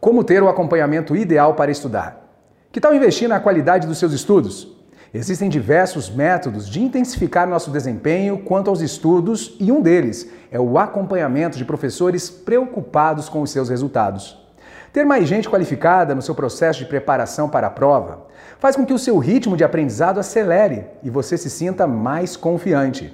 Como ter o acompanhamento ideal para estudar? Que tal investir na qualidade dos seus estudos? Existem diversos métodos de intensificar nosso desempenho quanto aos estudos e um deles é o acompanhamento de professores preocupados com os seus resultados. Ter mais gente qualificada no seu processo de preparação para a prova faz com que o seu ritmo de aprendizado acelere e você se sinta mais confiante.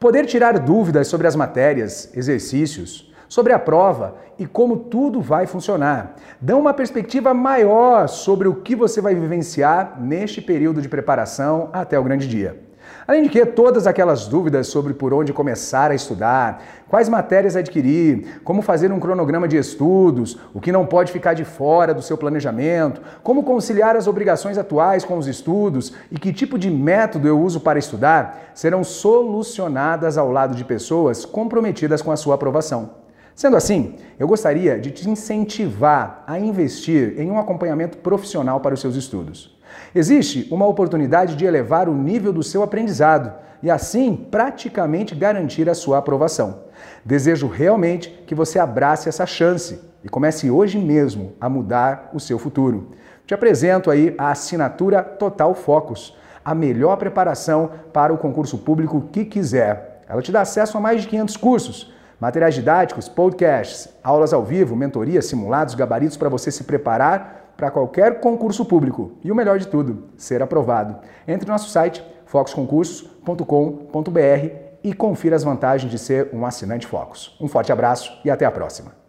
Poder tirar dúvidas sobre as matérias, exercícios, sobre a prova e como tudo vai funcionar. Dão uma perspectiva maior sobre o que você vai vivenciar neste período de preparação até o grande dia. Além de que todas aquelas dúvidas sobre por onde começar a estudar, quais matérias adquirir, como fazer um cronograma de estudos, o que não pode ficar de fora do seu planejamento, como conciliar as obrigações atuais com os estudos e que tipo de método eu uso para estudar, serão solucionadas ao lado de pessoas comprometidas com a sua aprovação. Sendo assim, eu gostaria de te incentivar a investir em um acompanhamento profissional para os seus estudos. Existe uma oportunidade de elevar o nível do seu aprendizado e, assim, praticamente garantir a sua aprovação. Desejo realmente que você abrace essa chance e comece hoje mesmo a mudar o seu futuro. Te apresento aí a assinatura Total Focus, a melhor preparação para o concurso público que quiser. Ela te dá acesso a mais de 500 cursos Materiais didáticos, podcasts, aulas ao vivo, mentorias, simulados, gabaritos para você se preparar para qualquer concurso público. E o melhor de tudo, ser aprovado. Entre no nosso site focusconcursos.com.br e confira as vantagens de ser um assinante Focus. Um forte abraço e até a próxima.